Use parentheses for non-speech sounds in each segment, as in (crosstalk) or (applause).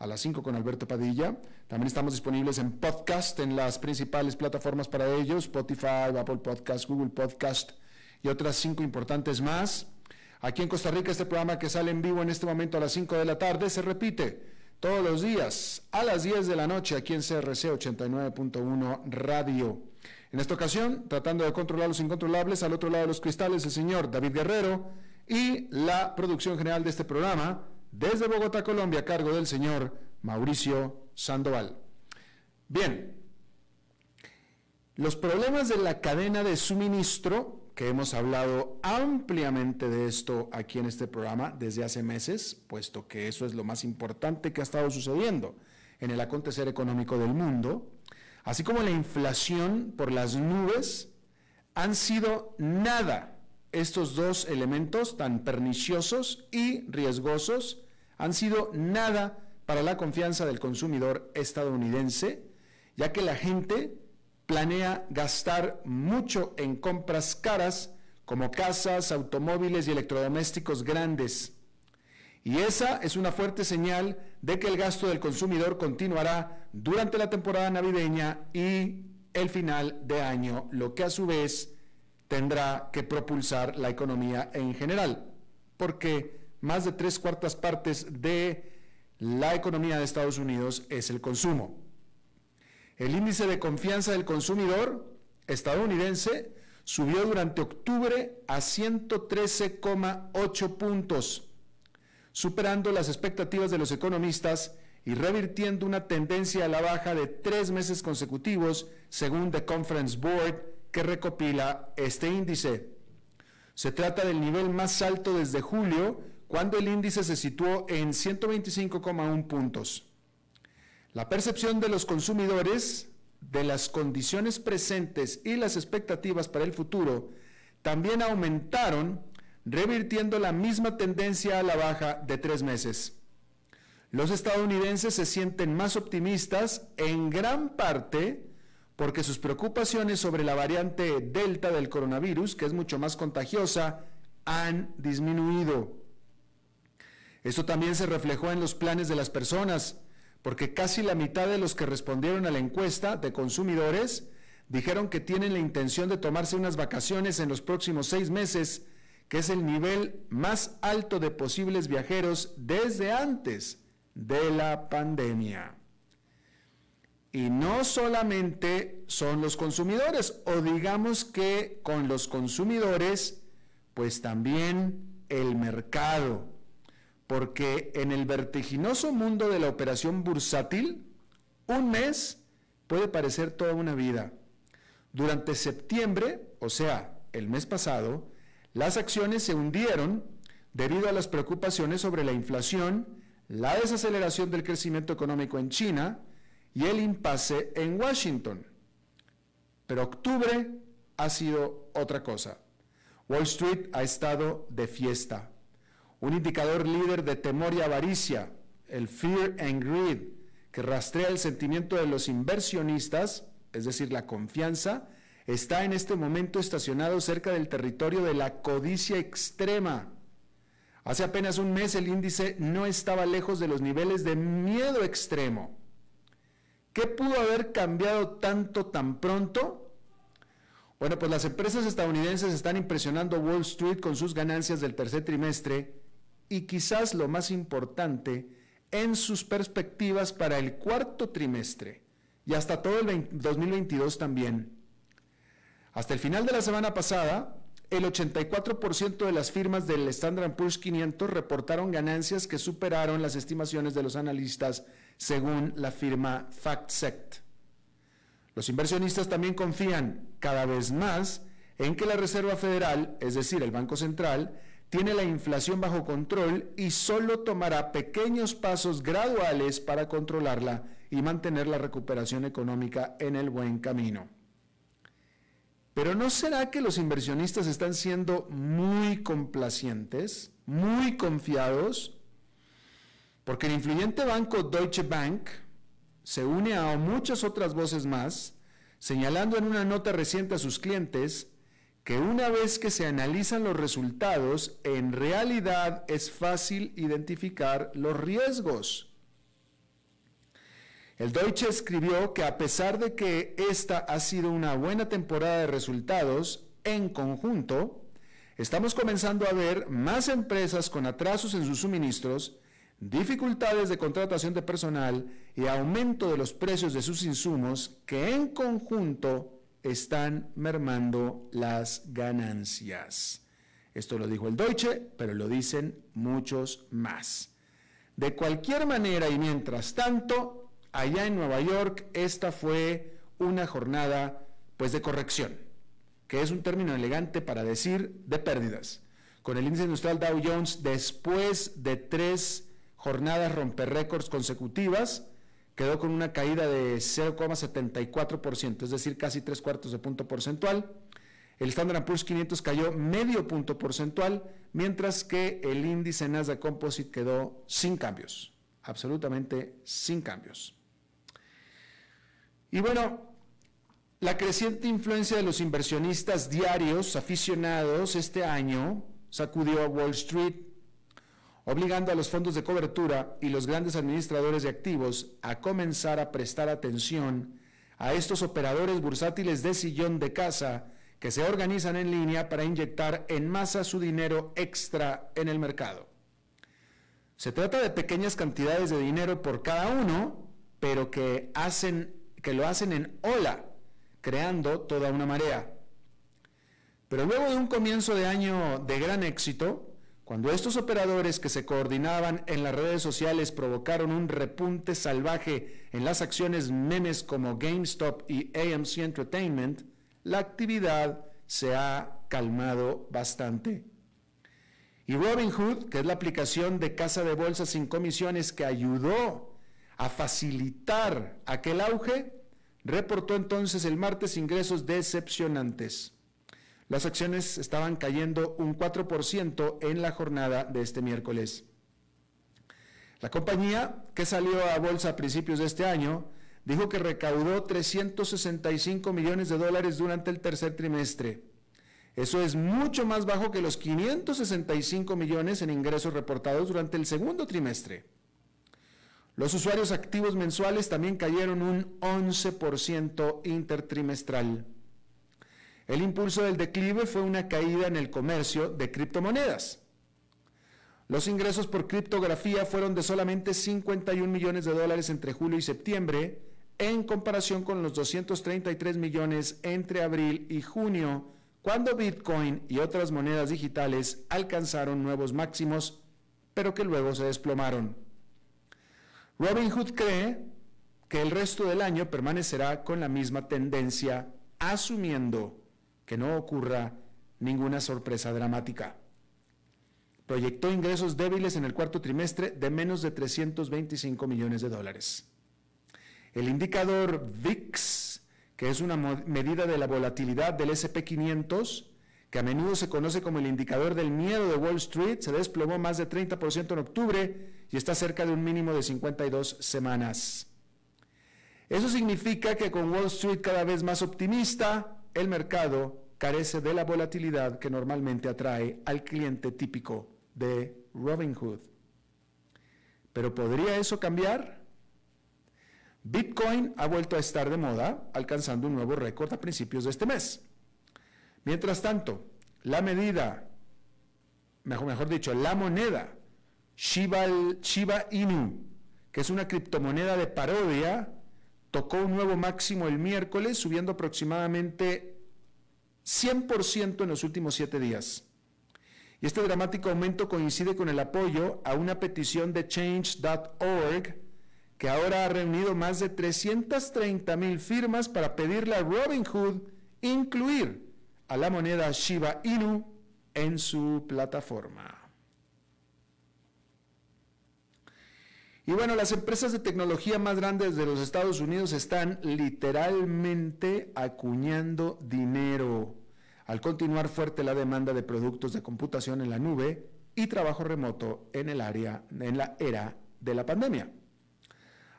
a las 5 con Alberto Padilla. También estamos disponibles en podcast en las principales plataformas para ellos, Spotify, Apple Podcast, Google Podcast y otras cinco importantes más. Aquí en Costa Rica este programa que sale en vivo en este momento a las 5 de la tarde se repite todos los días a las 10 de la noche aquí en CRC 89.1 Radio. En esta ocasión, tratando de controlar los incontrolables, al otro lado de los cristales, el señor David Guerrero y la producción general de este programa, desde Bogotá, Colombia, a cargo del señor Mauricio Sandoval. Bien, los problemas de la cadena de suministro, que hemos hablado ampliamente de esto aquí en este programa desde hace meses, puesto que eso es lo más importante que ha estado sucediendo en el acontecer económico del mundo, así como la inflación por las nubes, han sido nada estos dos elementos tan perniciosos y riesgosos han sido nada para la confianza del consumidor estadounidense, ya que la gente planea gastar mucho en compras caras como casas, automóviles y electrodomésticos grandes. Y esa es una fuerte señal de que el gasto del consumidor continuará durante la temporada navideña y el final de año, lo que a su vez tendrá que propulsar la economía en general, porque más de tres cuartas partes de la economía de Estados Unidos es el consumo. El índice de confianza del consumidor estadounidense subió durante octubre a 113,8 puntos, superando las expectativas de los economistas y revirtiendo una tendencia a la baja de tres meses consecutivos, según The Conference Board, que recopila este índice. Se trata del nivel más alto desde julio, cuando el índice se situó en 125,1 puntos. La percepción de los consumidores de las condiciones presentes y las expectativas para el futuro también aumentaron, revirtiendo la misma tendencia a la baja de tres meses. Los estadounidenses se sienten más optimistas en gran parte porque sus preocupaciones sobre la variante Delta del coronavirus, que es mucho más contagiosa, han disminuido. Esto también se reflejó en los planes de las personas, porque casi la mitad de los que respondieron a la encuesta de consumidores dijeron que tienen la intención de tomarse unas vacaciones en los próximos seis meses, que es el nivel más alto de posibles viajeros desde antes de la pandemia. Y no solamente son los consumidores, o digamos que con los consumidores, pues también el mercado. Porque en el vertiginoso mundo de la operación bursátil, un mes puede parecer toda una vida. Durante septiembre, o sea, el mes pasado, las acciones se hundieron debido a las preocupaciones sobre la inflación, la desaceleración del crecimiento económico en China, y el impasse en Washington. Pero octubre ha sido otra cosa. Wall Street ha estado de fiesta. Un indicador líder de temor y avaricia, el Fear and Greed, que rastrea el sentimiento de los inversionistas, es decir, la confianza, está en este momento estacionado cerca del territorio de la codicia extrema. Hace apenas un mes el índice no estaba lejos de los niveles de miedo extremo. ¿Qué pudo haber cambiado tanto tan pronto? Bueno, pues las empresas estadounidenses están impresionando Wall Street con sus ganancias del tercer trimestre y quizás lo más importante, en sus perspectivas para el cuarto trimestre y hasta todo el 2022 también. Hasta el final de la semana pasada, el 84% de las firmas del Standard Poor's 500 reportaron ganancias que superaron las estimaciones de los analistas según la firma FactSet. Los inversionistas también confían cada vez más en que la Reserva Federal, es decir, el Banco Central, tiene la inflación bajo control y solo tomará pequeños pasos graduales para controlarla y mantener la recuperación económica en el buen camino. Pero ¿no será que los inversionistas están siendo muy complacientes, muy confiados? Porque el influyente banco Deutsche Bank se une a muchas otras voces más, señalando en una nota reciente a sus clientes que una vez que se analizan los resultados, en realidad es fácil identificar los riesgos. El Deutsche escribió que a pesar de que esta ha sido una buena temporada de resultados, en conjunto, estamos comenzando a ver más empresas con atrasos en sus suministros, dificultades de contratación de personal y aumento de los precios de sus insumos que en conjunto están mermando las ganancias. Esto lo dijo el Deutsche, pero lo dicen muchos más. De cualquier manera y mientras tanto, allá en Nueva York esta fue una jornada pues de corrección, que es un término elegante para decir de pérdidas. Con el índice industrial Dow Jones después de tres jornadas romper récords consecutivas, quedó con una caída de 0,74%, es decir, casi tres cuartos de punto porcentual. El Standard Poor's 500 cayó medio punto porcentual, mientras que el índice Nasdaq Composite quedó sin cambios, absolutamente sin cambios. Y bueno, la creciente influencia de los inversionistas diarios aficionados este año sacudió a Wall Street, obligando a los fondos de cobertura y los grandes administradores de activos a comenzar a prestar atención a estos operadores bursátiles de sillón de casa que se organizan en línea para inyectar en masa su dinero extra en el mercado. Se trata de pequeñas cantidades de dinero por cada uno, pero que hacen que lo hacen en ola, creando toda una marea. Pero luego de un comienzo de año de gran éxito, cuando estos operadores que se coordinaban en las redes sociales provocaron un repunte salvaje en las acciones memes como GameStop y AMC Entertainment, la actividad se ha calmado bastante. Y Robinhood, que es la aplicación de casa de bolsas sin comisiones que ayudó a facilitar aquel auge, reportó entonces el martes ingresos decepcionantes. Las acciones estaban cayendo un 4% en la jornada de este miércoles. La compañía, que salió a bolsa a principios de este año, dijo que recaudó 365 millones de dólares durante el tercer trimestre. Eso es mucho más bajo que los 565 millones en ingresos reportados durante el segundo trimestre. Los usuarios activos mensuales también cayeron un 11% intertrimestral. El impulso del declive fue una caída en el comercio de criptomonedas. Los ingresos por criptografía fueron de solamente 51 millones de dólares entre julio y septiembre, en comparación con los 233 millones entre abril y junio, cuando Bitcoin y otras monedas digitales alcanzaron nuevos máximos, pero que luego se desplomaron. Robinhood cree que el resto del año permanecerá con la misma tendencia, asumiendo que no ocurra ninguna sorpresa dramática. Proyectó ingresos débiles en el cuarto trimestre de menos de 325 millones de dólares. El indicador VIX, que es una medida de la volatilidad del SP500, que a menudo se conoce como el indicador del miedo de Wall Street, se desplomó más de 30% en octubre y está cerca de un mínimo de 52 semanas. Eso significa que con Wall Street cada vez más optimista, el mercado carece de la volatilidad que normalmente atrae al cliente típico de Robinhood. Pero ¿podría eso cambiar? Bitcoin ha vuelto a estar de moda, alcanzando un nuevo récord a principios de este mes. Mientras tanto, la medida, mejor, dicho, la moneda Shiba Inu, que es una criptomoneda de parodia, tocó un nuevo máximo el miércoles, subiendo aproximadamente 100% en los últimos siete días. Y este dramático aumento coincide con el apoyo a una petición de change.org que ahora ha reunido más de 330 mil firmas para pedirle a Robinhood incluir a la moneda Shiba Inu en su plataforma. Y bueno, las empresas de tecnología más grandes de los Estados Unidos están literalmente acuñando dinero al continuar fuerte la demanda de productos de computación en la nube y trabajo remoto en el área en la era de la pandemia.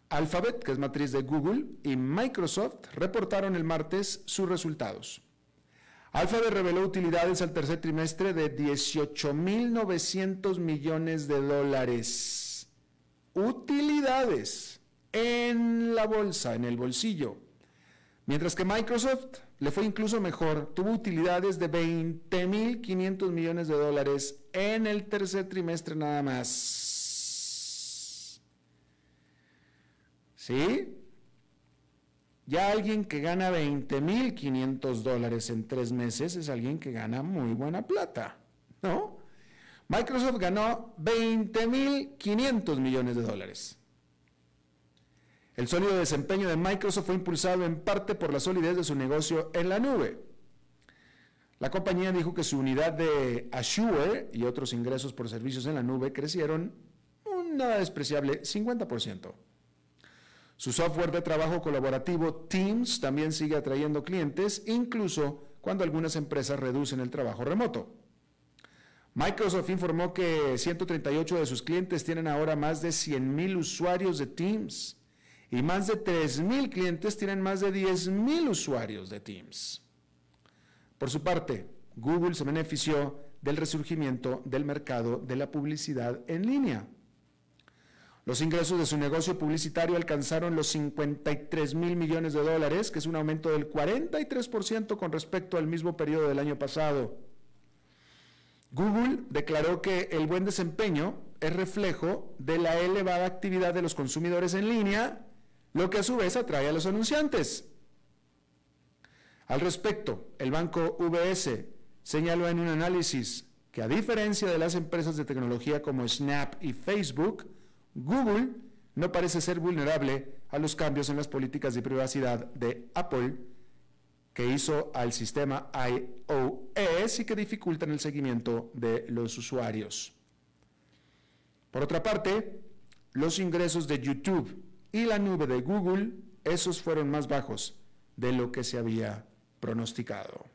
Alphabet, que es matriz de Google, y Microsoft reportaron el martes sus resultados. Alphabet reveló utilidades al tercer trimestre de 18.900 millones de dólares utilidades en la bolsa, en el bolsillo. Mientras que Microsoft le fue incluso mejor, tuvo utilidades de 20.500 millones de dólares en el tercer trimestre nada más. ¿Sí? Ya alguien que gana 20.500 dólares en tres meses es alguien que gana muy buena plata, ¿no? Microsoft ganó 20.500 millones de dólares. El sólido desempeño de Microsoft fue impulsado en parte por la solidez de su negocio en la nube. La compañía dijo que su unidad de Azure y otros ingresos por servicios en la nube crecieron un nada despreciable 50%. Su software de trabajo colaborativo Teams también sigue atrayendo clientes, incluso cuando algunas empresas reducen el trabajo remoto. Microsoft informó que 138 de sus clientes tienen ahora más de 100.000 usuarios de Teams y más de 3.000 clientes tienen más de 10.000 usuarios de Teams. Por su parte, Google se benefició del resurgimiento del mercado de la publicidad en línea. Los ingresos de su negocio publicitario alcanzaron los 53 mil millones de dólares, que es un aumento del 43% con respecto al mismo periodo del año pasado. Google declaró que el buen desempeño es reflejo de la elevada actividad de los consumidores en línea, lo que a su vez atrae a los anunciantes. Al respecto, el banco VS señaló en un análisis que a diferencia de las empresas de tecnología como Snap y Facebook, Google no parece ser vulnerable a los cambios en las políticas de privacidad de Apple que hizo al sistema iOS y que dificultan el seguimiento de los usuarios. Por otra parte, los ingresos de YouTube y la nube de Google, esos fueron más bajos de lo que se había pronosticado.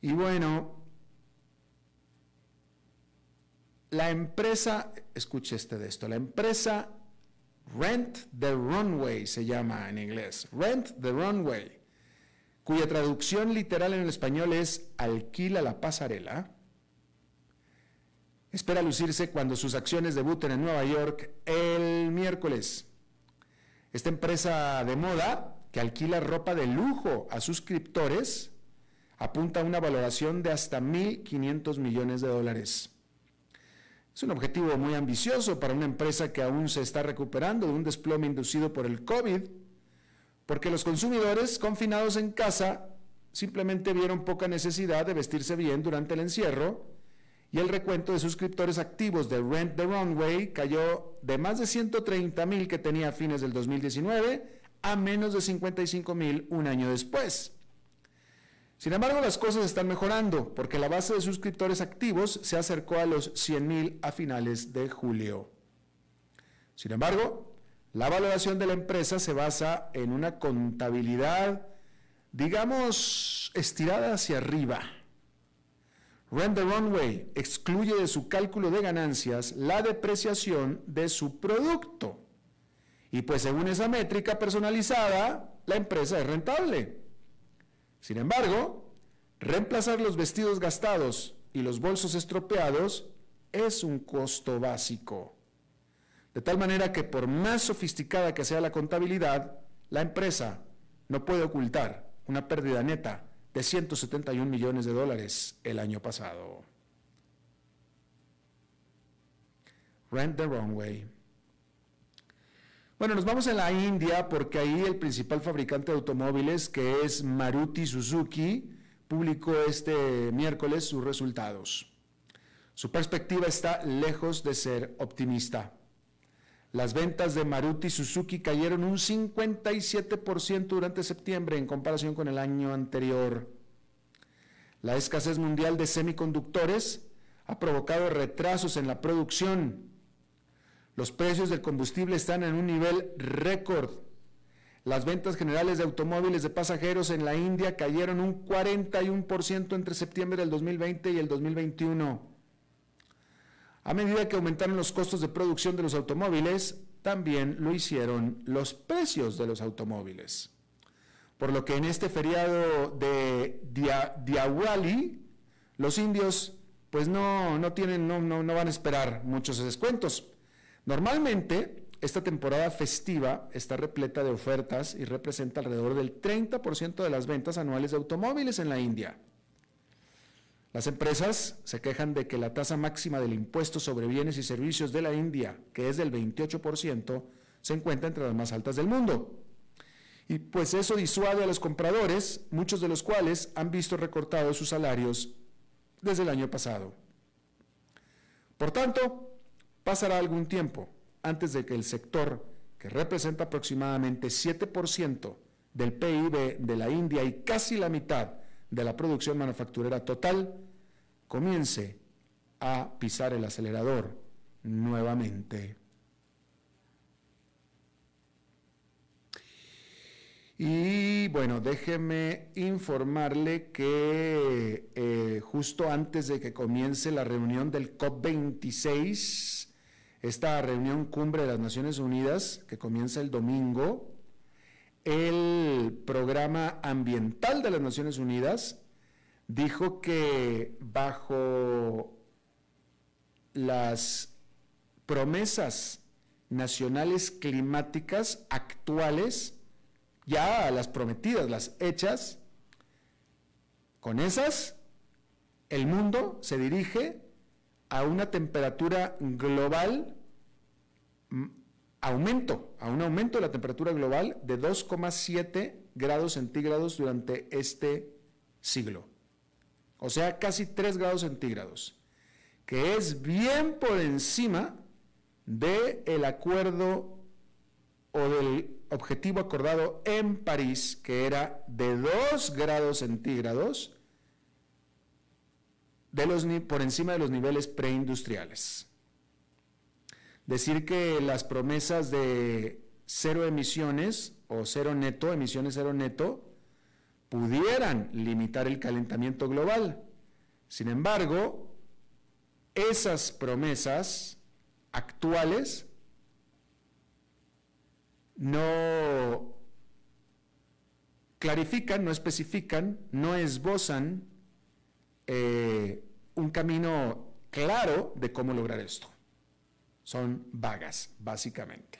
Y bueno, la empresa, escuche este de esto, la empresa Rent the Runway se llama en inglés. Rent the Runway, cuya traducción literal en el español es alquila la pasarela. Espera lucirse cuando sus acciones debuten en Nueva York el miércoles. Esta empresa de moda que alquila ropa de lujo a suscriptores apunta a una valoración de hasta 1.500 millones de dólares. Es un objetivo muy ambicioso para una empresa que aún se está recuperando de un desplome inducido por el COVID, porque los consumidores confinados en casa simplemente vieron poca necesidad de vestirse bien durante el encierro y el recuento de suscriptores activos de Rent the Runway cayó de más de 130 mil que tenía a fines del 2019 a menos de 55 mil un año después. Sin embargo, las cosas están mejorando porque la base de suscriptores activos se acercó a los 100.000 a finales de julio. Sin embargo, la valoración de la empresa se basa en una contabilidad, digamos, estirada hacia arriba. Rent the Runway excluye de su cálculo de ganancias la depreciación de su producto. Y pues según esa métrica personalizada, la empresa es rentable. Sin embargo, reemplazar los vestidos gastados y los bolsos estropeados es un costo básico. De tal manera que por más sofisticada que sea la contabilidad, la empresa no puede ocultar una pérdida neta de 171 millones de dólares el año pasado. Rent the wrong way. Bueno, nos vamos a la India porque ahí el principal fabricante de automóviles, que es Maruti Suzuki, publicó este miércoles sus resultados. Su perspectiva está lejos de ser optimista. Las ventas de Maruti Suzuki cayeron un 57% durante septiembre en comparación con el año anterior. La escasez mundial de semiconductores ha provocado retrasos en la producción. Los precios del combustible están en un nivel récord. Las ventas generales de automóviles de pasajeros en la India cayeron un 41% entre septiembre del 2020 y el 2021. A medida que aumentaron los costos de producción de los automóviles, también lo hicieron los precios de los automóviles. Por lo que en este feriado de Diwali, los indios pues no, no, tienen, no, no van a esperar muchos descuentos. Normalmente, esta temporada festiva está repleta de ofertas y representa alrededor del 30% de las ventas anuales de automóviles en la India. Las empresas se quejan de que la tasa máxima del impuesto sobre bienes y servicios de la India, que es del 28%, se encuentra entre las más altas del mundo. Y pues eso disuade a los compradores, muchos de los cuales han visto recortados sus salarios desde el año pasado. Por tanto, pasará algún tiempo antes de que el sector, que representa aproximadamente 7% del PIB de la India y casi la mitad de la producción manufacturera total comience a pisar el acelerador nuevamente. Y bueno, déjeme informarle que eh, justo antes de que comience la reunión del COP26, esta reunión cumbre de las Naciones Unidas, que comienza el domingo, el programa ambiental de las Naciones Unidas dijo que bajo las promesas nacionales climáticas actuales, ya las prometidas, las hechas, con esas, el mundo se dirige a una temperatura global aumento, a un aumento de la temperatura global de 2,7 grados centígrados durante este siglo. O sea, casi 3 grados centígrados, que es bien por encima del el acuerdo o del objetivo acordado en París, que era de 2 grados centígrados de los, por encima de los niveles preindustriales decir que las promesas de cero emisiones o cero neto, emisiones cero neto, pudieran limitar el calentamiento global. Sin embargo, esas promesas actuales no clarifican, no especifican, no esbozan eh, un camino claro de cómo lograr esto son vagas, básicamente.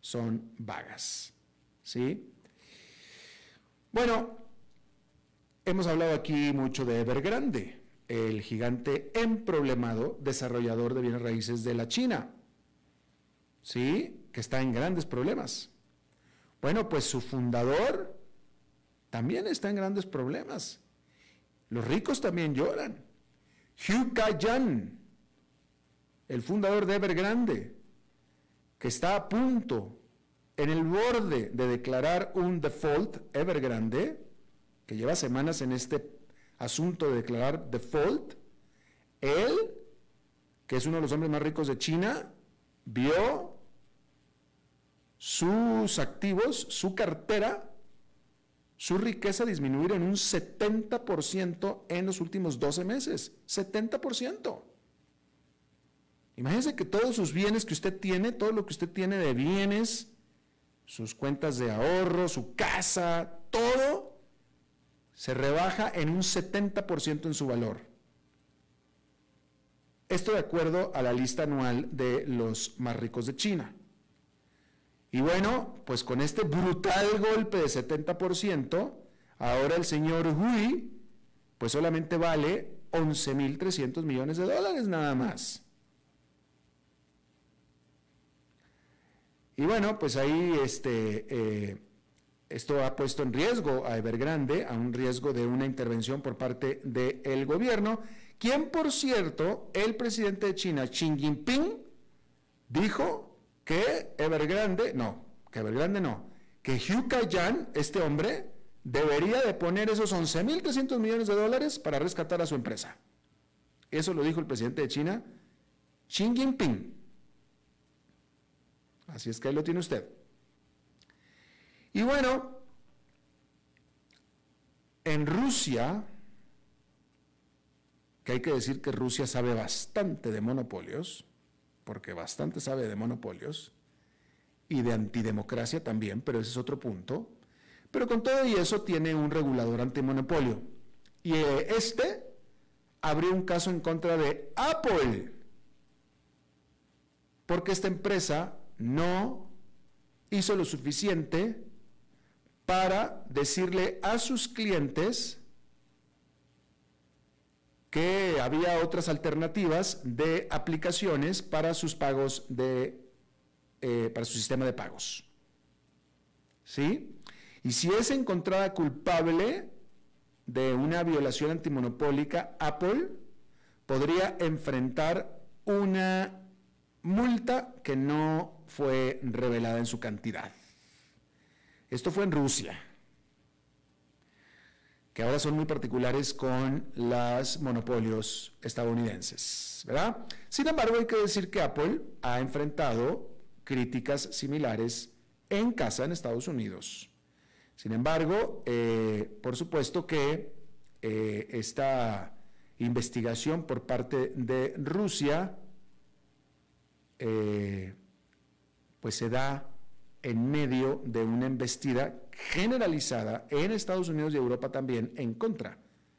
Son vagas. ¿Sí? Bueno, hemos hablado aquí mucho de Evergrande, el gigante emproblemado desarrollador de bienes raíces de la China. ¿Sí? Que está en grandes problemas. Bueno, pues su fundador también está en grandes problemas. Los ricos también lloran. Hugh Kayan, el fundador de Evergrande, que está a punto, en el borde de declarar un default, Evergrande, que lleva semanas en este asunto de declarar default, él, que es uno de los hombres más ricos de China, vio sus activos, su cartera, su riqueza disminuir en un 70% en los últimos 12 meses. 70%. Imagínense que todos sus bienes que usted tiene, todo lo que usted tiene de bienes, sus cuentas de ahorro, su casa, todo se rebaja en un 70% en su valor. Esto de acuerdo a la lista anual de los más ricos de China. Y bueno, pues con este brutal golpe de 70%, ahora el señor Hui, pues solamente vale 11.300 millones de dólares nada más. Y bueno, pues ahí este, eh, esto ha puesto en riesgo a Evergrande, a un riesgo de una intervención por parte del gobierno, quien por cierto, el presidente de China, Xi Jinping, dijo que Evergrande, no, que Evergrande no, que Hugh Kayan, este hombre, debería de poner esos 11.300 millones de dólares para rescatar a su empresa. Eso lo dijo el presidente de China, Xi Jinping. Así es que ahí lo tiene usted. Y bueno, en Rusia, que hay que decir que Rusia sabe bastante de monopolios, porque bastante sabe de monopolios, y de antidemocracia también, pero ese es otro punto. Pero con todo y eso tiene un regulador antimonopolio. Y eh, este abrió un caso en contra de Apple, porque esta empresa no hizo lo suficiente para decirle a sus clientes que había otras alternativas de aplicaciones para sus pagos de, eh, para su sistema de pagos. ¿Sí? Y si es encontrada culpable de una violación antimonopólica, Apple podría enfrentar una multa que no fue revelada en su cantidad. Esto fue en Rusia, que ahora son muy particulares con los monopolios estadounidenses, ¿verdad? Sin embargo, hay que decir que Apple ha enfrentado críticas similares en casa en Estados Unidos. Sin embargo, eh, por supuesto que eh, esta investigación por parte de Rusia eh, pues se da en medio de una embestida generalizada en Estados Unidos y Europa también en contra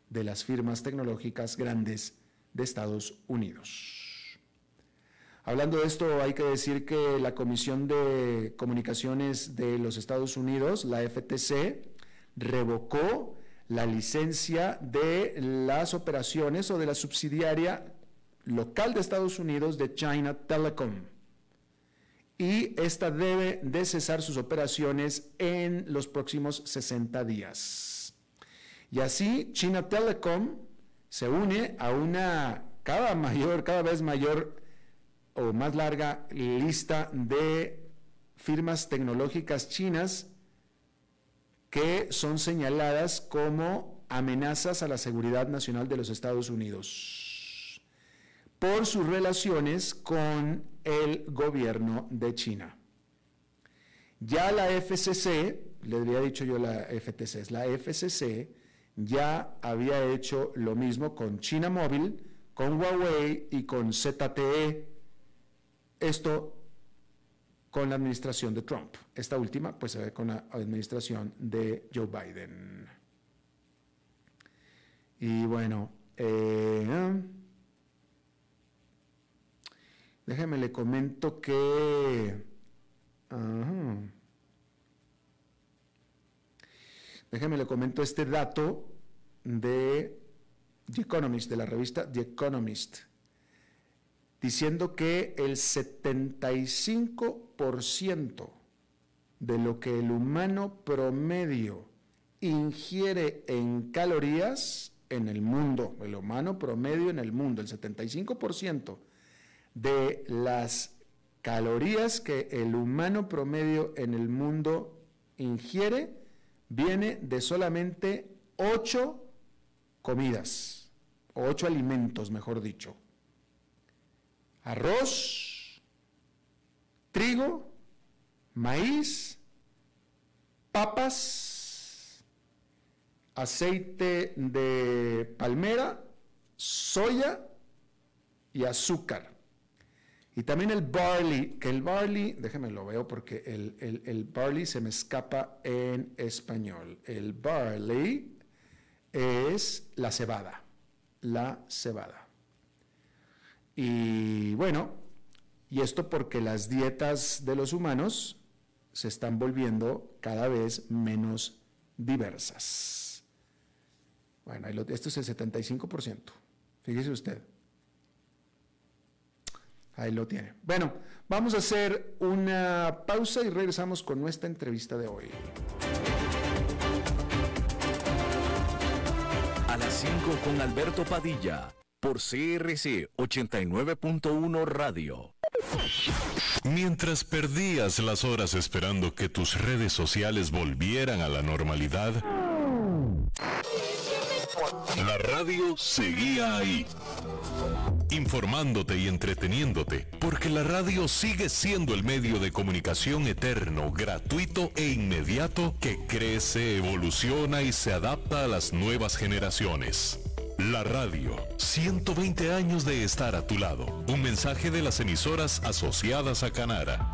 de las firmas tecnológicas grandes de Estados Unidos. Hablando de esto, hay que decir que la Comisión de Comunicaciones de los Estados Unidos, la FTC, revocó la licencia de las operaciones o de la subsidiaria local de Estados Unidos de China Telecom y esta debe de cesar sus operaciones en los próximos 60 días. Y así China Telecom se une a una cada mayor, cada vez mayor o más larga lista de firmas tecnológicas chinas que son señaladas como amenazas a la seguridad nacional de los Estados Unidos por sus relaciones con el gobierno de China. Ya la FCC, le había dicho yo la FTC, la FCC ya había hecho lo mismo con China Móvil, con Huawei y con ZTE. Esto con la administración de Trump. Esta última, pues se ve con la administración de Joe Biden. Y bueno, eh, Déjeme le comento que... Déjeme le comento este dato de The Economist, de la revista The Economist, diciendo que el 75% de lo que el humano promedio ingiere en calorías en el mundo, el humano promedio en el mundo, el 75% de las calorías que el humano promedio en el mundo ingiere viene de solamente ocho comidas, o ocho alimentos, mejor dicho. Arroz, trigo, maíz, papas, aceite de palmera, soya y azúcar. Y también el barley, que el barley, déjenme lo veo porque el, el, barley se me escapa en español. El barley es la cebada, la cebada. Y bueno, y esto porque las dietas de los humanos se están volviendo cada vez menos diversas. Bueno, esto es el 75%. Fíjese usted. Ahí lo tiene. Bueno, vamos a hacer una pausa y regresamos con nuestra entrevista de hoy. A las 5 con Alberto Padilla, por CRC 89.1 Radio. Mientras perdías las horas esperando que tus redes sociales volvieran a la normalidad, la radio seguía ahí informándote y entreteniéndote, porque la radio sigue siendo el medio de comunicación eterno, gratuito e inmediato que crece, evoluciona y se adapta a las nuevas generaciones. La radio, 120 años de estar a tu lado. Un mensaje de las emisoras asociadas a Canara.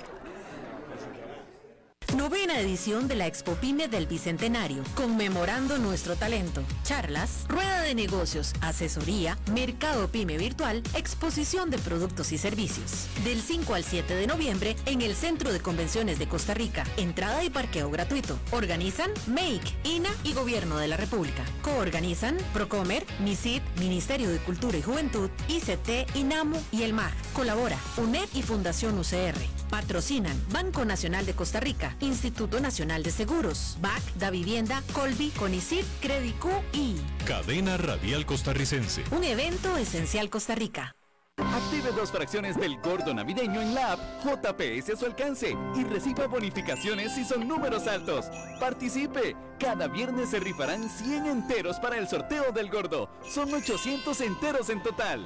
Novena edición de la Expo Pyme del Bicentenario, conmemorando nuestro talento. Charlas, rueda de negocios, asesoría, mercado Pyme virtual, exposición de productos y servicios. Del 5 al 7 de noviembre en el Centro de Convenciones de Costa Rica. Entrada y parqueo gratuito. Organizan Make, INA y Gobierno de la República. Coorganizan Procomer, MISID, Ministerio de Cultura y Juventud, ICT, INAMU y el MAG. Colabora UNED y Fundación UCR. Patrocinan Banco Nacional de Costa Rica, Instituto Nacional de Seguros, BAC, Da Vivienda, Colby, Conicid, Credicu y Cadena Radial Costarricense. Un evento esencial Costa Rica. Active dos fracciones del gordo navideño en la app JPS a su alcance y reciba bonificaciones si son números altos. Participe. Cada viernes se rifarán 100 enteros para el sorteo del gordo. Son 800 enteros en total.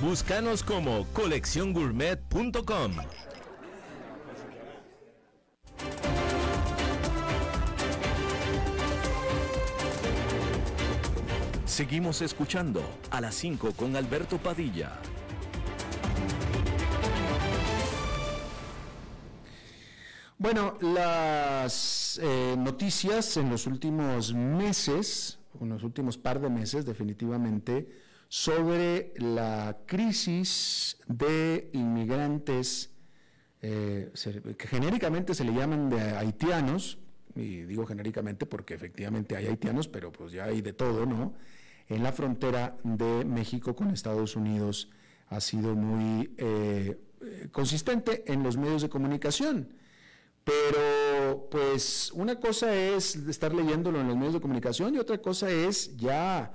Búscanos como colecciongourmet.com. Seguimos escuchando a las 5 con Alberto Padilla. Bueno, las eh, noticias en los últimos meses, en los últimos par de meses definitivamente, sobre la crisis de inmigrantes eh, que genéricamente se le llaman de haitianos, y digo genéricamente porque efectivamente hay haitianos, pero pues ya hay de todo, ¿no? En la frontera de México con Estados Unidos ha sido muy eh, consistente en los medios de comunicación. Pero pues una cosa es estar leyéndolo en los medios de comunicación y otra cosa es ya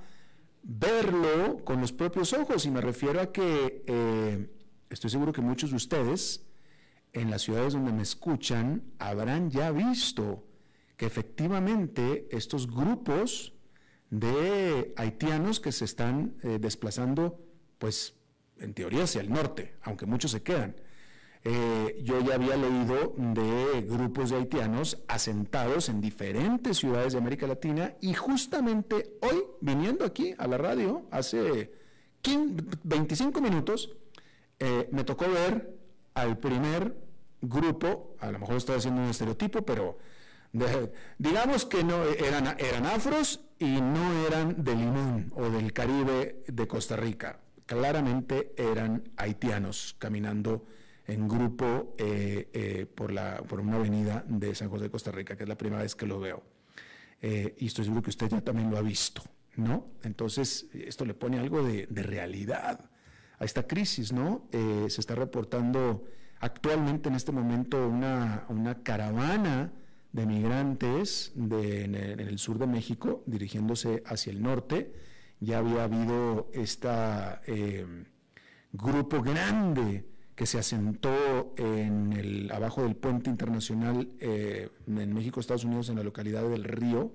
verlo con los propios ojos. Y me refiero a que eh, estoy seguro que muchos de ustedes en las ciudades donde me escuchan habrán ya visto que efectivamente estos grupos de haitianos que se están eh, desplazando, pues en teoría hacia el norte, aunque muchos se quedan. Eh, yo ya había leído de grupos de haitianos asentados en diferentes ciudades de América Latina y justamente hoy, viniendo aquí a la radio, hace 25 minutos, eh, me tocó ver al primer grupo, a lo mejor estoy haciendo un estereotipo, pero digamos que no eran, eran afros y no eran de Limón o del Caribe de Costa Rica. Claramente eran haitianos caminando en grupo eh, eh, por, la, por una avenida de San José de Costa Rica, que es la primera vez que lo veo. Eh, y estoy seguro que usted ya también lo ha visto, ¿no? Entonces, esto le pone algo de, de realidad a esta crisis, ¿no? se está reportando actualmente en este momento una, una caravana de migrantes en, el, sur de México dirigiéndose hacia el norte. Ya había habido este grupo grande que se asentó en el, abajo del puente internacional eh, en México, Estados Unidos, en la localidad del Río.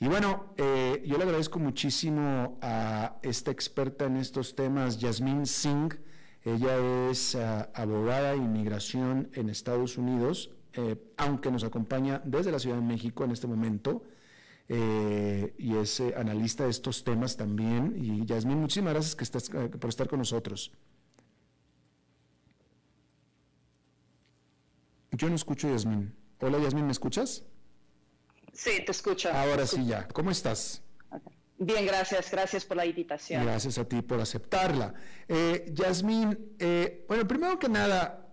Y bueno, eh, yo le agradezco muchísimo a esta experta en estos temas, Yasmín Singh. Ella es abogada de inmigración en Estados Unidos eh, aunque nos acompaña desde la Ciudad de México en este momento. Eh, y es eh, analista de estos temas también. Y Yasmín, muchísimas gracias por estar con nosotros. Yo no escucho a Yasmín. Hola Yasmín, ¿me escuchas? Sí, te escucho. Ahora sí ya. ¿Cómo estás? Bien, gracias. Gracias por la invitación. Gracias a ti por aceptarla. Yasmín, bueno, primero que nada,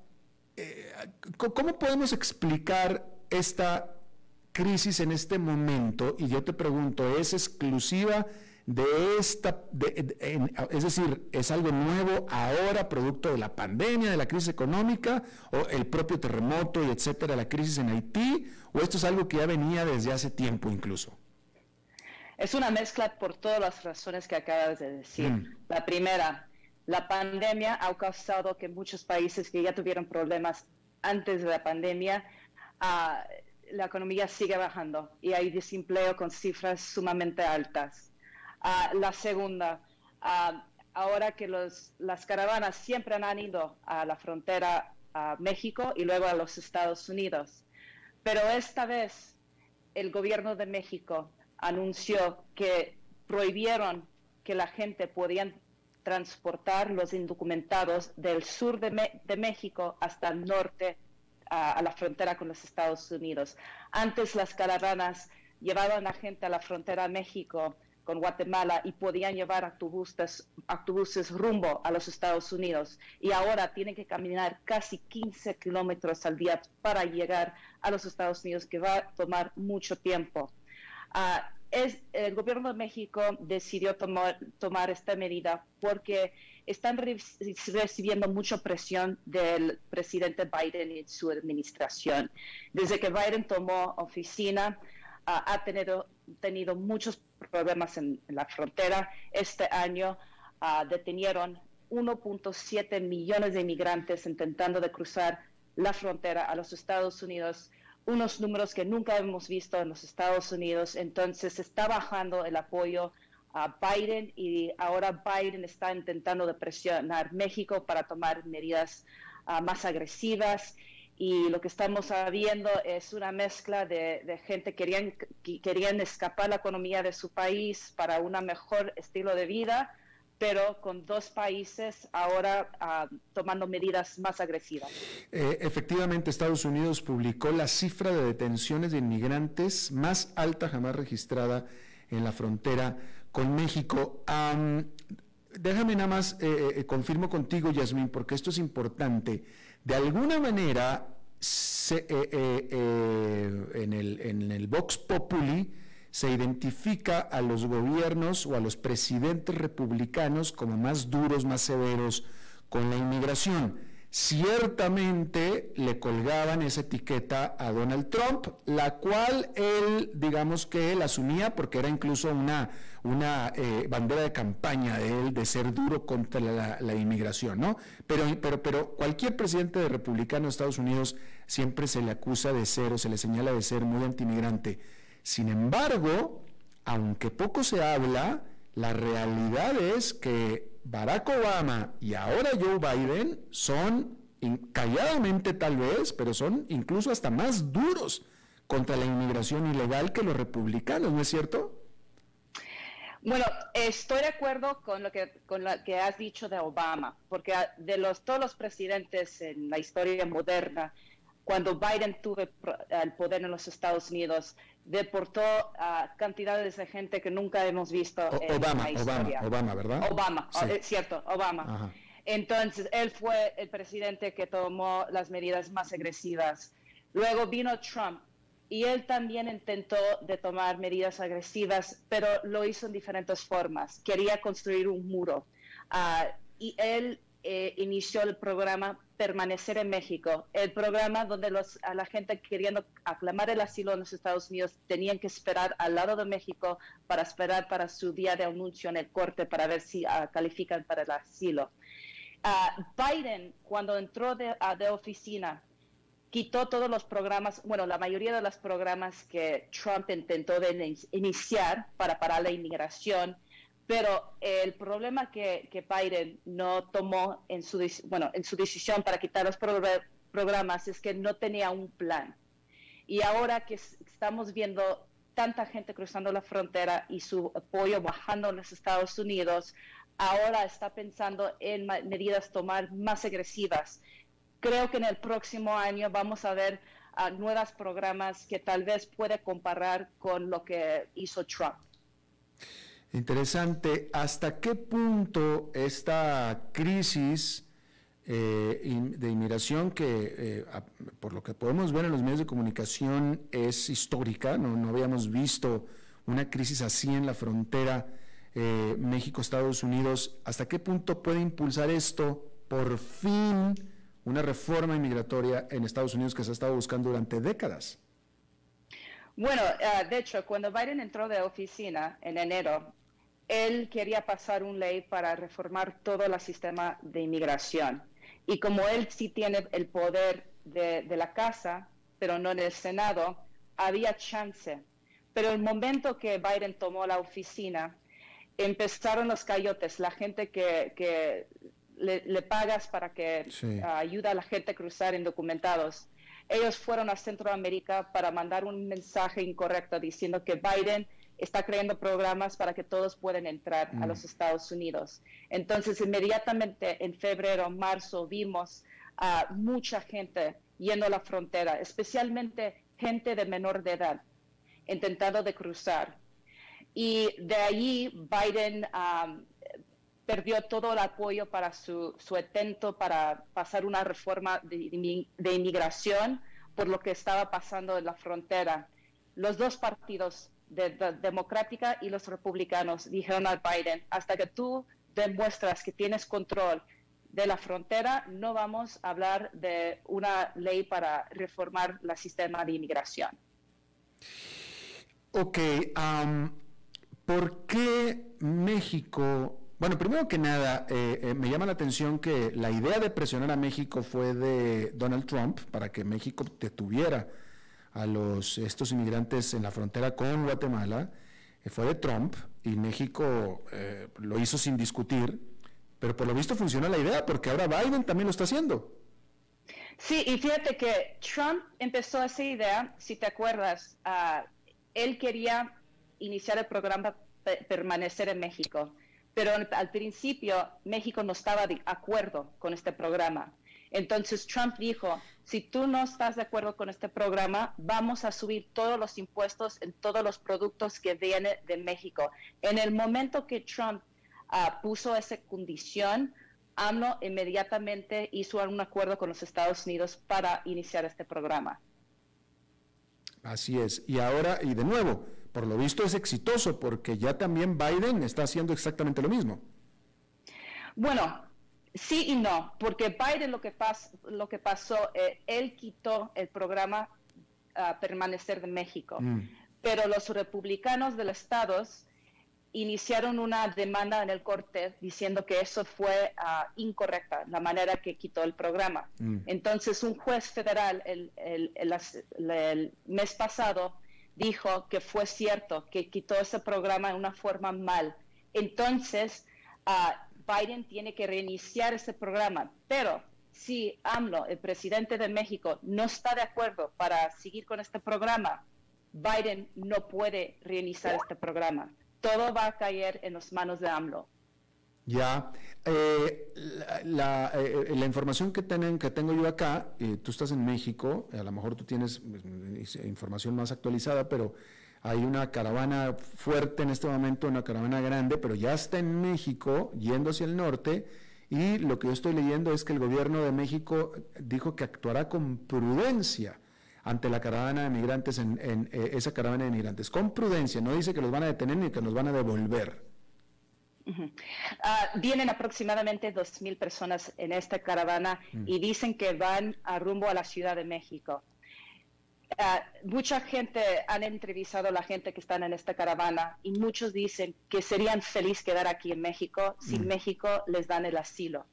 eh, ¿cómo podemos explicar esta crisis en este momento? Y yo te pregunto, ¿es exclusiva de esta, es decir, es algo nuevo ahora, producto de la pandemia, de la crisis económica, o el propio terremoto y etcétera, la crisis en Haití, o esto es algo que ya venía desde hace tiempo incluso? Es una mezcla por todas las razones que acabas de decir. Mm. La primera, la pandemia ha causado que muchos países que ya tuvieron problemas antes de la pandemia, ah, la economía sigue bajando y hay desempleo con cifras sumamente altas. Ah, la segunda, ah, ahora que las caravanas siempre han ido a la frontera a México y luego a los Estados Unidos, pero esta vez el gobierno de México anunció que prohibieron que la gente podía transportar los indocumentados del sur de, México hasta el norte, a, la frontera con los Estados Unidos. Antes las caravanas llevaban a gente a la frontera México con Guatemala y podían llevar autobuses, autobuses rumbo a los Estados Unidos. Y ahora tienen que caminar casi 15 kilómetros al día para llegar a los Estados Unidos, que va a tomar mucho tiempo. Ah, el gobierno de México decidió tomar, tomar esta medida porque están recibiendo mucha presión del presidente Biden y su administración. Desde que Biden tomó oficina, ah, ha tenido, tenido muchos problemas en, la frontera. Este año uh, detenieron 1.7 millones de inmigrantes intentando de cruzar la frontera a los Estados Unidos unos números que nunca hemos visto en los Estados Unidos. Entonces está bajando el apoyo a Biden y ahora Biden está intentando de presionar México para tomar medidas ah, más agresivas y lo que estamos viendo es una mezcla de, gente que querían, que querían escapar la economía de su país para un mejor estilo de vida pero con dos países ahora ah, tomando medidas más agresivas. Eh, efectivamente, Estados Unidos publicó la cifra de detenciones de inmigrantes más alta jamás registrada en la frontera con México. déjame nada más, eh, eh, confirmo contigo, Yasmín, porque esto es importante. De alguna manera, eh, eh, eh, en, el, en el Vox Populi se identifica a los gobiernos o a los presidentes republicanos como más duros, más severos con la inmigración ciertamente le colgaban esa etiqueta a Donald Trump, la cual él, digamos que él asumía porque era incluso una, una eh, bandera de campaña de él de ser duro contra la, inmigración, ¿no? Pero, pero, cualquier presidente de republicano de Estados Unidos siempre se le acusa de ser o se le señala de ser muy antimigrante. Sin embargo, aunque poco se habla, la realidad es que Barack Obama y ahora Joe Biden son, calladamente tal vez, pero son incluso hasta más duros contra la inmigración ilegal que los republicanos, ¿no es cierto? Bueno, estoy de acuerdo con lo que con lo que has dicho de Obama, porque de los todos los presidentes en la historia moderna, cuando Biden tuvo el poder en los Estados Unidos, deportó a cantidades de gente que nunca hemos visto en Obama, la historia. Obama, Obama, ¿verdad? Obama, es eh, cierto, Obama. Entonces, él fue el presidente que tomó las medidas más agresivas. Luego vino Trump y él también intentó de tomar medidas agresivas, pero lo hizo en diferentes formas. Quería construir un muro. Ah, y él eh, inició el programa Permanecer en México, el programa donde la gente queriendo aclamar el asilo en los Estados Unidos tenían que esperar al lado de México para esperar para su día de anuncio en el corte para ver si ah, califican para el asilo. Ah, Biden, cuando entró de, ah, de oficina, quitó todos los programas, bueno, la mayoría de los programas que Trump intentó de iniciar para parar la inmigración pero el problema que, Biden no tomó en su, bueno, en su decisión para quitar los programas es que no tenía un plan. Y ahora que estamos viendo tanta gente cruzando la frontera y su apoyo bajando en los Estados Unidos, ahora está pensando en medidas tomar más agresivas. Creo que en el próximo año vamos a ver uh, nuevos programas que tal vez puede comparar con lo que hizo Trump. Interesante. ¿Hasta qué punto esta crisis eh, de inmigración, que eh, por lo que podemos ver en los medios de comunicación es histórica, no, habíamos visto una crisis así en la frontera eh, México-Estados Unidos, ¿hasta qué punto puede impulsar esto por fin una reforma inmigratoria en Estados Unidos que se ha estado buscando durante décadas? Bueno, ah, de hecho, cuando Biden entró de oficina en enero, él quería pasar una ley para reformar todo el sistema de inmigración. Y como él sí tiene el poder de, la casa, pero no en el Senado, había chance. Pero el momento que Biden tomó la oficina, empezaron los coyotes, la gente que, le, pagas para que ayude a la gente a cruzar indocumentados. Ellos fueron a Centroamérica para mandar un mensaje incorrecto diciendo que Biden está creando programas para que todos puedan entrar a los mm. Estados Unidos. Entonces, inmediatamente en febrero, marzo, vimos a mucha gente yendo a la frontera, especialmente gente de menor de edad, intentando de cruzar. Y de allí Biden perdió todo el apoyo para su, su, intento para pasar una reforma de, de inmigración por lo que estaba pasando en la frontera. Los dos partidos de la democrática y los republicanos dijeron a Biden, hasta que tú demuestras que tienes control de la frontera, no vamos a hablar de una ley para reformar el sistema de inmigración. Ok, ¿por qué México? Bueno, primero que nada, eh, eh, me llama la atención que la idea de presionar a México fue de Donald Trump para que México detuviera a los, estos inmigrantes en la frontera con Guatemala eh, fue de Trump y México eh, lo hizo sin discutir, pero por lo visto funciona la idea porque ahora Biden también lo está haciendo. Sí, y fíjate que Trump empezó esa idea, si te acuerdas, uh, él quería iniciar el programa Permanecer en México, pero al principio México no estaba de acuerdo con este programa. Entonces Trump dijo, si tú no estás de acuerdo con este programa, vamos a subir todos los impuestos en todos los productos que vienen de México. En el momento que Trump ah, puso esa condición, AMLO inmediatamente hizo un acuerdo con los Estados Unidos para iniciar este programa. Así es. Y ahora, y de nuevo, por lo visto es exitoso porque ya también Biden está haciendo exactamente lo mismo. Bueno, sí y no, porque Biden lo que, lo que pasó, eh, él quitó el programa a Permanecer de México, mm. pero los republicanos de los estados iniciaron una demanda en el corte diciendo que eso fue uh, incorrecta, la manera que quitó el programa. Mm. Entonces, un juez federal el, el, mes pasado dijo que fue cierto, que quitó ese programa de una forma mal. Entonces, uh, Biden tiene que reiniciar ese programa, pero si AMLO, el presidente de México, no está de acuerdo para seguir con este programa, Biden no puede reiniciar este programa. Todo va a caer en las manos de AMLO. Ya, eh, la, eh, la, información que, tienen, que tengo yo acá, eh, tú estás en México, a lo mejor tú tienes pues, información más actualizada, pero hay una caravana fuerte en este momento, una caravana grande, pero ya está en México, yendo hacia el norte, y lo que yo estoy leyendo es que el gobierno de México dijo que actuará con prudencia ante la caravana de migrantes, en, eh, esa caravana de migrantes, con prudencia, no dice que los van a detener ni que los van a devolver. Ah, vienen aproximadamente 2.000 personas en esta caravana mm. y dicen que van a rumbo a la Ciudad de México. Ah, mucha gente han entrevistado a la gente que están en esta caravana y muchos dicen que serían felices quedar aquí en México si mm. México les dan el asilo.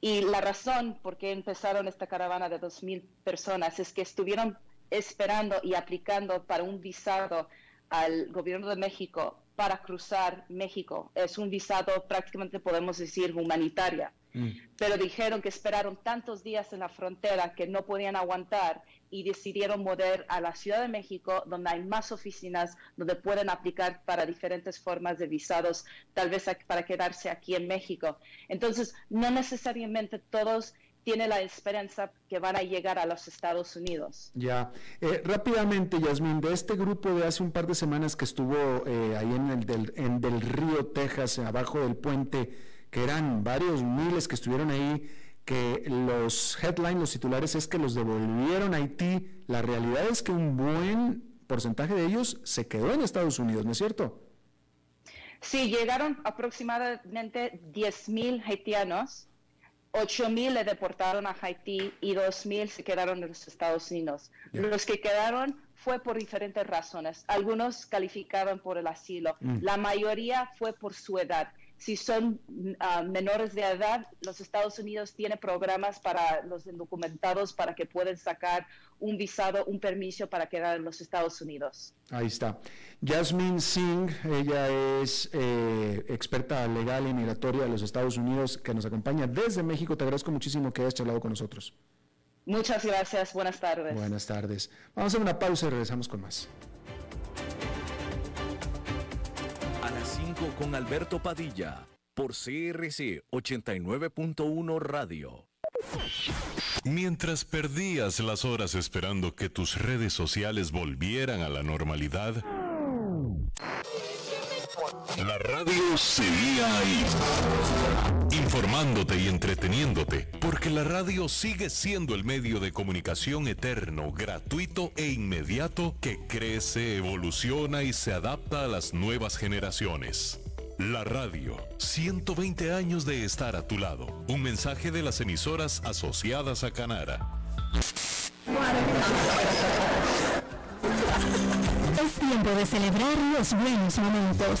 Y la razón por qué empezaron esta caravana de 2.000 personas es que estuvieron esperando y aplicando para un visado al gobierno de México para cruzar México. Es un visado prácticamente podemos decir humanitaria. Mm. Pero dijeron que esperaron tantos días en la frontera que no podían aguantar y decidieron mover a la Ciudad de México, donde hay más oficinas, donde pueden aplicar para diferentes formas de visados, tal vez para quedarse aquí en México. Entonces, no necesariamente todos tienen la esperanza que van a llegar a los Estados Unidos. Ya, eh, rápidamente, Yasmín, de este grupo de hace un par de semanas que estuvo eh, ahí en el del, en del río Texas, abajo del puente, que eran varios miles que estuvieron ahí, que los headlines, los titulares es que los devolvieron a Haití. La realidad es que un buen porcentaje de ellos se quedó en Estados Unidos, ¿no es cierto? Sí, llegaron aproximadamente 10.000 haitianos, 8.000 le deportaron a Haití y 2.000 se quedaron en los Estados Unidos. Los que quedaron fue por diferentes razones. Algunos calificaban por el asilo, mm. la mayoría fue por su edad si son ah, menores de edad, los Estados Unidos tiene programas para los indocumentados para que puedan sacar un visado, un permiso para quedar en los Estados Unidos. Ahí está. Jasmine Singh, ella es eh, experta legal y migratoria de los Estados Unidos que nos acompaña desde México. Te agradezco muchísimo que hayas charlado con nosotros. Muchas gracias. Buenas tardes. Buenas tardes. Vamos a hacer una pausa y regresamos con más. Con Alberto Padilla por CRC 89.1 Radio. Mientras perdías las horas esperando que tus redes sociales volvieran a la normalidad, la radio seguía ahí, informándote y entreteniéndote, porque la radio sigue siendo el medio de comunicación eterno, gratuito e inmediato que crece, evoluciona y se adapta a las nuevas generaciones. La radio, 120 años de estar a tu lado. Un mensaje de las emisoras asociadas a Canara. Es tiempo de celebrar los buenos momentos.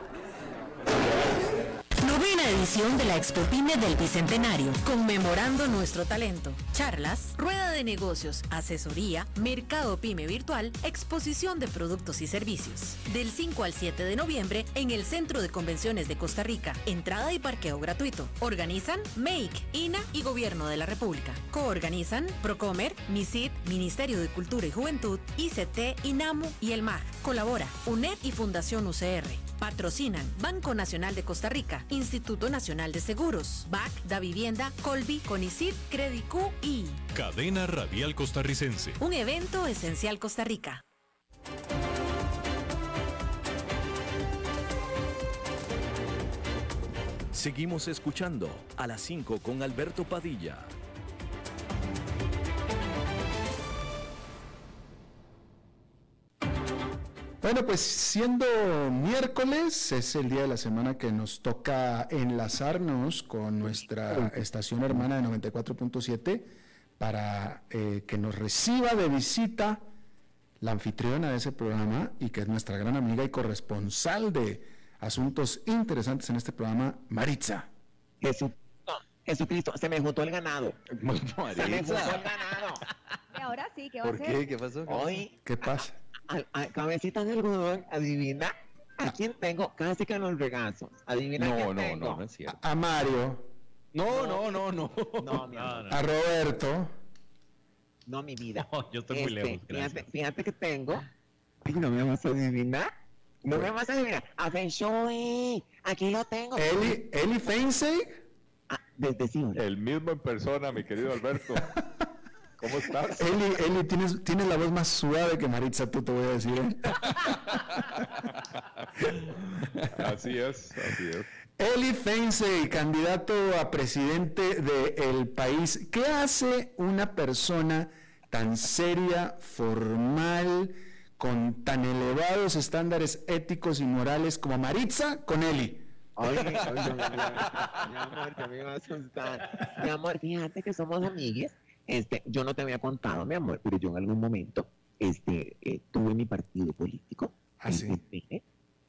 Novena edición de la Expo Pyme del Bicentenario, conmemorando nuestro talento. Charlas, rueda de negocios, asesoría, mercado Pyme virtual, exposición de productos y servicios. Del 5 al 7 de noviembre en el Centro de Convenciones de Costa Rica. Entrada y parqueo gratuito. Organizan Make, INA y Gobierno de la República. Coorganizan Procomer, MISID, Ministerio de Cultura y Juventud, ICT, INAMU y el MAG. Colabora UNED y Fundación UCR. Patrocinan Banco Nacional de Costa Rica, Instituto Nacional de Seguros, BAC, Da Vivienda, Colby, Conicid, Credicu y Cadena Radial Costarricense. un evento esencial Costa Rica. Seguimos escuchando a las 5 con Alberto Padilla. Bueno, pues siendo miércoles, es el día de la semana que nos toca enlazarnos con nuestra estación hermana de 94.7 para eh, que nos reciba de visita la anfitriona de ese programa y que es nuestra gran amiga y corresponsal de asuntos interesantes en este programa, Maritza. Jesús, Jesucristo, se me juntó el ganado. (laughs) Se me juntó el ganado. Y ahora sí, ¿qué va a ¿Por hacer? qué? ¿Qué pasó? Hoy, ¿Qué pasa? A- cabecita de algodón, adivina a quién tengo casi que en los regazos. Adivina No, quién no, tengo. no, no es cierto. A Mario, No, no, no, no. No, mi amor. a Roberto. No, mi vida. yo estoy muy Este, lejos, gracias. Fíjate, fíjate que tengo. Ay, no me vas a adivinar. No me vas a adivinar. A Feng Shui. Aquí lo tengo. Eli, Eli Feinsey. Ah, desde siempre. El mismo en persona, mi querido Alberto. (laughs) ¿Cómo estás? (laughs) Eli, Eli, tienes, tienes la voz más suave que Maritza, tú te voy a decir. ¿eh? (laughs) Así es, así es. Eli Feinsey, candidato a presidente del país. ¿Qué hace una persona tan seria, formal, con tan elevados estándares éticos y morales como Maritza con Eli? Ay, ay, ay, ay, mi amor, que me iba a asustar. Mi amor, fíjate que somos amigues. Este, yo no te había contado, mi amor, pero yo en algún momento este, eh, tuve mi partido político. ¿Ah, el sí? PP,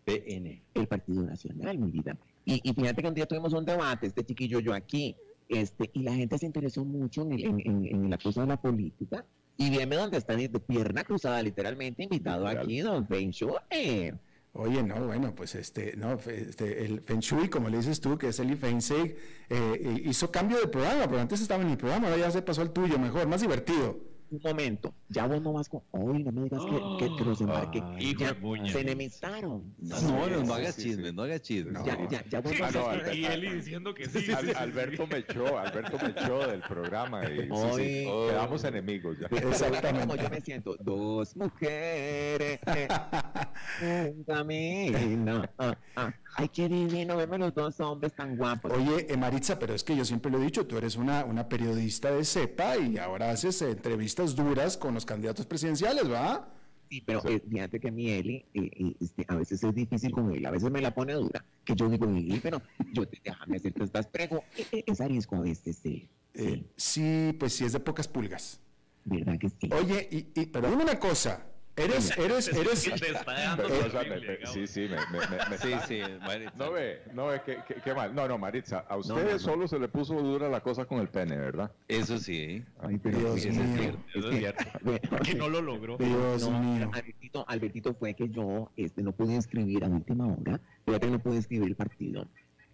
PN. el Partido Nacional, mi vida. Y, y fíjate que un día tuvimos un debate, este chiquillo yo aquí, este, y la gente se interesó mucho en, el- en, en- en la cosa de la política. Y viene donde está de pierna cruzada, literalmente, invitado Literal. aquí, don Feng Shui. Oye, no, bueno, pues este, no, este, el Feng Shui, como le dices tú, que es Eli Feinsey, eh, hizo cambio de programa, pero antes estaba en mi programa, ahora ya se pasó al tuyo, mejor, más divertido. Un momento, ya vos no vas con, hoy no me digas que, que, que los embarque, (gasps) Hijo ya de puña. se enemistaron. No, Sí, no, no hagas sí, sí. no hagas chismes. Ya, ya, ya vos Ah, no, Alberto. Y Eli diciendo que sí. Al- Alberto me echó, Alberto me echó del programa y sí, sí, Ay. quedamos enemigos ya. Exactamente. Como yo me siento, dos mujeres, un (laughs) camino. Ah, ah. Ay, qué divino verme los dos hombres tan guapos. Oye, eh, Maritza, pero es que yo siempre lo he dicho, tú eres una, una periodista de cepa y ahora haces eh, entrevistas duras con los candidatos presidenciales, ¿va? Sí, pero eh, fíjate que mi Eli, eh, eh, este, a veces es difícil con él, a veces me la pone dura, que yo digo, Eli, pero yo te, déjame hacerte estas preguntas. Es arisco a veces, sí. Eh, sí, pues sí, es de pocas pulgas. ¿Verdad que sí? Oye, y, y- pero dime una cosa, eres, eres, (laughs) eres, sí, sí, me, me, me- me Sí, está- sí, Maritza. No ve, no ve, qué, qué- qué mal. No, no, Maritza, a usted no, no. solo se le puso dura la cosa con el pene, ¿verdad? Eso sí. Ay, pero Dios sí, Eso es mío. cierto. Eso es cierto. (laughs) Bueno, Porque no lo logró. Dios no, mío. Albertito, Albertito fue que yo este, no pude inscribir a última hora, fíjate que no pude inscribir el partido.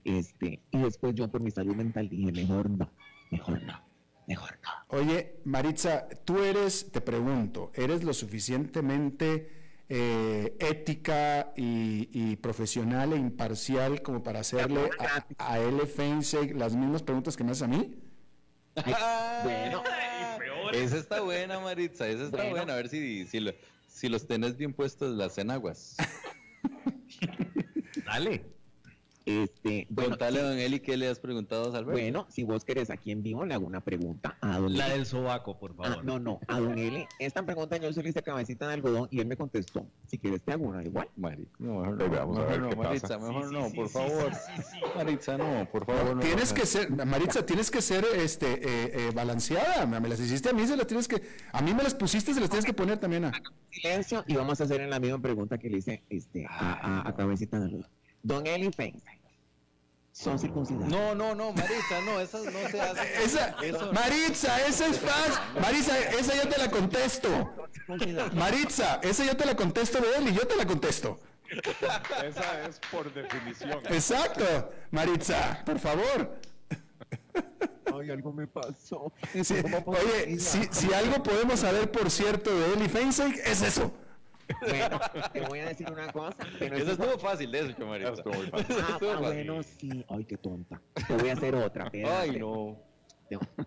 Este, y después yo por mi salud mental dije, mejor no, mejor no, mejor no. Oye, Maritza, tú eres, te pregunto, ¿eres lo suficientemente eh, ética y, y profesional e imparcial como para hacerle a, a L. Feinsey las mismas preguntas que me haces a mí? Bueno, (laughs) Esa está buena, Maritza, esa está Bueno. buena. A ver si, si, lo- si los tenés bien puestos las enaguas. Dale. Este, bueno, Contale a don Eli qué le has preguntado a Alberto. bueno, si vos querés aquí en vivo, le hago una pregunta a don La Eli. del sobaco, por Ah, favor. no, no, a don Eli. Esta pregunta yo se le hice cabecita de algodón y él me contestó, si quieres te hago una igual. Maritza, no, mejor no, veamos a mejor ver no, qué pasa. Maritza, mejor Sí, no, sí, por sí, favor. Maritza, no, por favor. no tienes que ser, Maritza, tienes que ser este, eh, eh, balanceada. Me las hiciste a mí, se las tienes que, a mí me las pusiste, se las tienes que poner también a. Silencio y vamos a hacer en la misma pregunta que le hice este, a, a- a cabecita de algodón. Don Eli Feinstein, son circuncidados. No, no, no, Maritza, no, esas no se hacen. (laughs) Esa, Eso- Maritza, esa es fácil. Maritza, esa yo te la contesto. Maritza, esa yo te la contesto de él y yo te la contesto. Esa es por definición. Exacto, Maritza, por favor. Ay, algo me pasó. Sí, Oye, si, si algo podemos saber, por cierto, de Eli Feinstein, es eso. Bueno, te voy a decir una cosa. Pero Eso eso estuvo fácil, de. Estuvo muy fácil. Ah, Estuvo ah, fácil. bueno, sí. Ay, qué tonta. Te voy a hacer otra. Ay, no.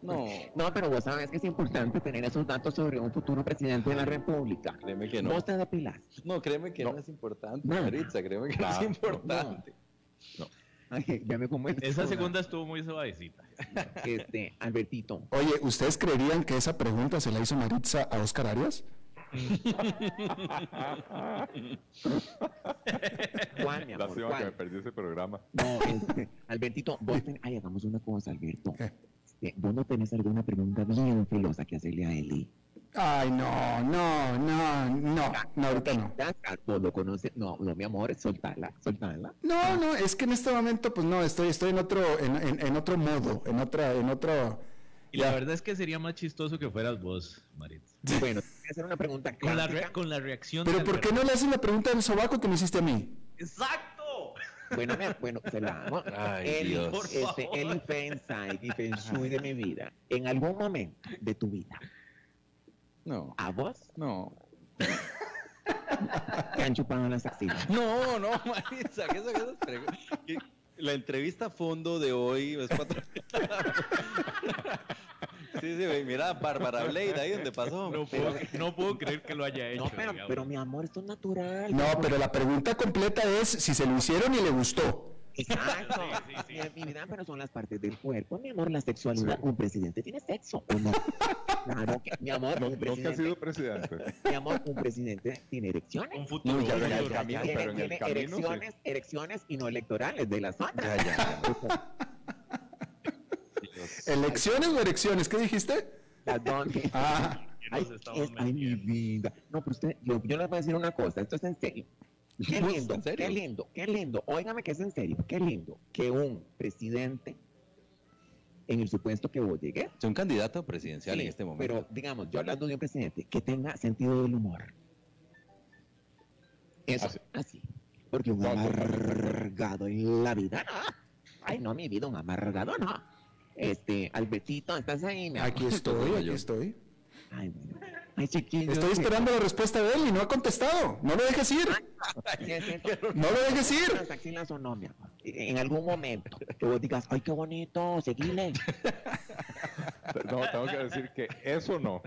No, No, pero vos sabes que es importante tener esos datos sobre un futuro presidente de la República. créeme que no. Vos te depilas. No, créeme que no, es importante, No. Maritza, créeme que no es importante. Ay, ya me Esa segunda estuvo muy suavecita. Este, Albertito. Oye, ¿ustedes creerían que esa pregunta se la hizo Maritza a Oscar Arias? ¿Cuál, mi amor? Lástima que ¿Cuál? me perdí ese programa. No, este, Albertito, vos ten- Ay, hagamos una cosa, Alberto. Este, vos no tenés alguna pregunta bien filosa que hacerle a Eli. Ay, no, no, no, no, no, ahorita no. Vos lo conoces. No, no, mi amor, soltala, soltala. No, no, es que en este momento, pues no, estoy, estoy en otro, en, en- en otro modo, en otra, en otro. Y la verdad es que sería más chistoso que fueras vos, Maritza. Bueno, te voy a hacer una pregunta Con la, re- con la reacción Pero de ¿por qué no le haces la pregunta del sobaco que me hiciste a mí? ¡Exacto! Bueno, me- bueno, se la hago. (laughs) Ay, Eli, Dios. Por este, favor. Eli y de mi vida. En algún momento de tu vida, No, ¿a vos no. te han chupado las axilas? No, no, Maritza, esas preguntas. que La entrevista a fondo de hoy es cuatro. (laughs) Sí, sí, mira, Bárbara Blade, ahí donde pasó. No puedo, no puedo creer que lo haya hecho. No, pero, pero mi amor, esto es natural. No, pero la pregunta completa es si se lo hicieron y le gustó. Exacto. Sí, sí, sí. Mi, mi vida, pero son las partes del cuerpo. Mi amor, la sexualidad. Un presidente tiene sexo, ¿o no? Claro que, mi amor, No, un no que ha presidente, sido presidente. mi amor, un presidente tiene erecciones. Un futuro. No, ya, ya, ya, camino, Tiene, pero en el tiene camino, sí. erecciones, erecciones y no electorales de las otras. Ya, ya, ya. Dios. ¿Elecciones o erecciones? ¿Qué dijiste? Las dos. Ah, Ay, es- ay, mi vida. No, pero usted, yo, yo les voy a decir una cosa, esto es en serio. Qué lindo, qué lindo, qué lindo. Óigame que es en serio, qué lindo que un presidente, en el supuesto que vos llegues, Es un candidato presidencial sí, en este momento. pero digamos, yo hablando de un presidente que tenga sentido del humor. Eso, Así. así. Porque un amargado en la vida, no. Ay, no, mi vida, un amargado, no. Este, Albertito, ¿estás ahí? mi aquí estoy, aquí estoy. Ay. Estoy esperando la respuesta de él y no ha contestado. No lo dejes ir. (laughs) No lo dejes ir. Las axilas o no, mi amor. En algún momento que vos digas, ay, qué bonito, seguile. (laughs) No, tengo que decir que eso no.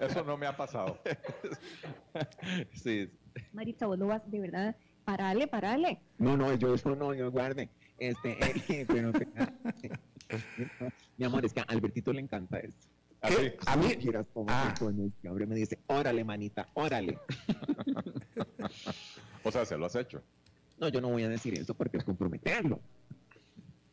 Eso no me ha pasado. (laughs) Sí. Maritza, vos lo vas, de verdad, parale, parale. No, no, yo eso no, yo guarde. Este, eh, pero, mi amor, es que a Albertito le encanta esto. ¿Qué? A mí. Quieras Ah. me dice, órale, manita, órale. (laughs) O sea, se lo has hecho. No, yo no voy a decir eso porque es comprometerlo.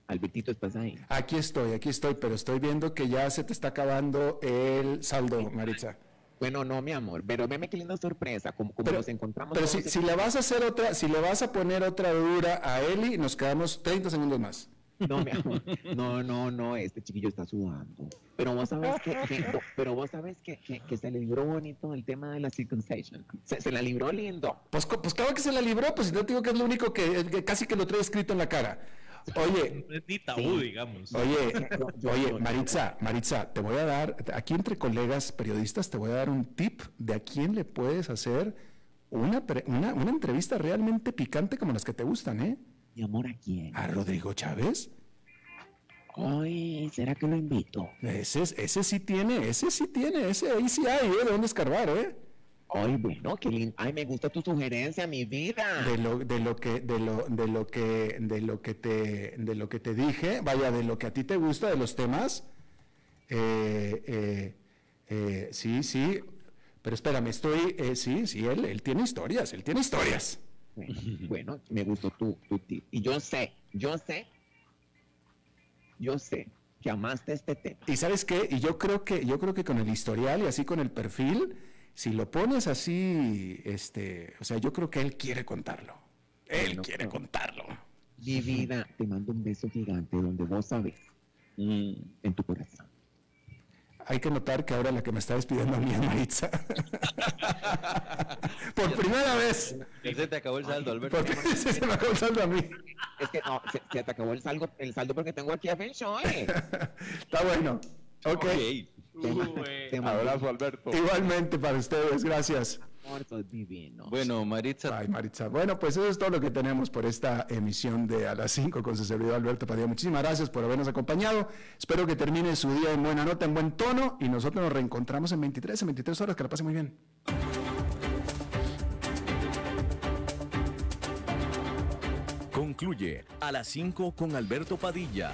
Albertito, estás ahí. Aquí estoy, aquí estoy, pero estoy viendo que ya se te está acabando el saldo, Maritza. Bueno, no, mi amor, pero veme qué linda sorpresa, como, como Pero- nos encontramos. Pero si, si le vas a hacer otra, si le vas a poner otra dura a Eli, nos quedamos 30 segundos más. No, mi amor. No, no, no, este chiquillo está sudando. Pero vos sabes que, que- pero vos sabes que, que, que se le libró bonito el tema de la circunstancia. Se, se la libró lindo. Pues, pues claro que se la libró, pues si no te digo que es lo único que, que casi que lo trae escrito en la cara. Oye, (laughs) No es ni tabú, digamos. oye, (laughs) Yo- yo- oye, yo- Maritza, Maritza, te voy a dar, aquí entre colegas periodistas, te voy a dar un tip de a quién le puedes hacer una, pre- una, una entrevista realmente picante como las que te gustan, ¿eh? Mi amor, ¿a quién? A Rodrigo Chávez. Ay, ¿será que lo invito? Ese, es- ese sí tiene, ese sí tiene, ese ahí sí hay, ¿eh? De dónde escarbar, ¿eh? Ay, bueno, qué lindo. Ay, me gusta tu sugerencia, mi vida. de lo, de lo que de lo de lo que de lo que te de lo que te dije vaya de lo que a ti te gusta de los temas eh, eh, eh, sí sí pero espérame estoy sí sí él él tiene historias él tiene historias Bueno, (laughs) bueno, me gustó tu, tu tip. Y yo sé, yo sé, yo sé que amaste este tema. y sabes qué y yo creo que yo creo que con el historial y así con el perfil si lo pones así este o sea yo creo que él quiere contarlo él Bueno, quiere contarlo Mi vida, te mando un beso gigante donde vos sabes. Mm. En tu corazón. Hay que notar que ahora la que me está despidiendo a mí es Maritza. (laughs) Por primera vez. Se te acabó el saldo, Alberto. Porque se me acabó el saldo a mí. Es que no, se, se te acabó el saldo, el saldo porque tengo aquí a Feng Shui. Está bueno. Ok. Te mando- Abrazo, Alberto. Igualmente para ustedes, gracias. Bueno, Maritza. Ay, Maritza. Bueno, pues eso es todo lo que tenemos por esta emisión de A las 5 con su servidor Alberto Padilla. Muchísimas gracias por habernos acompañado. Espero que termine su día en buena nota, en buen tono. Y nosotros nos reencontramos en 23, en 23 horas. Que la pase muy bien. Concluye a las 5 con Alberto Padilla.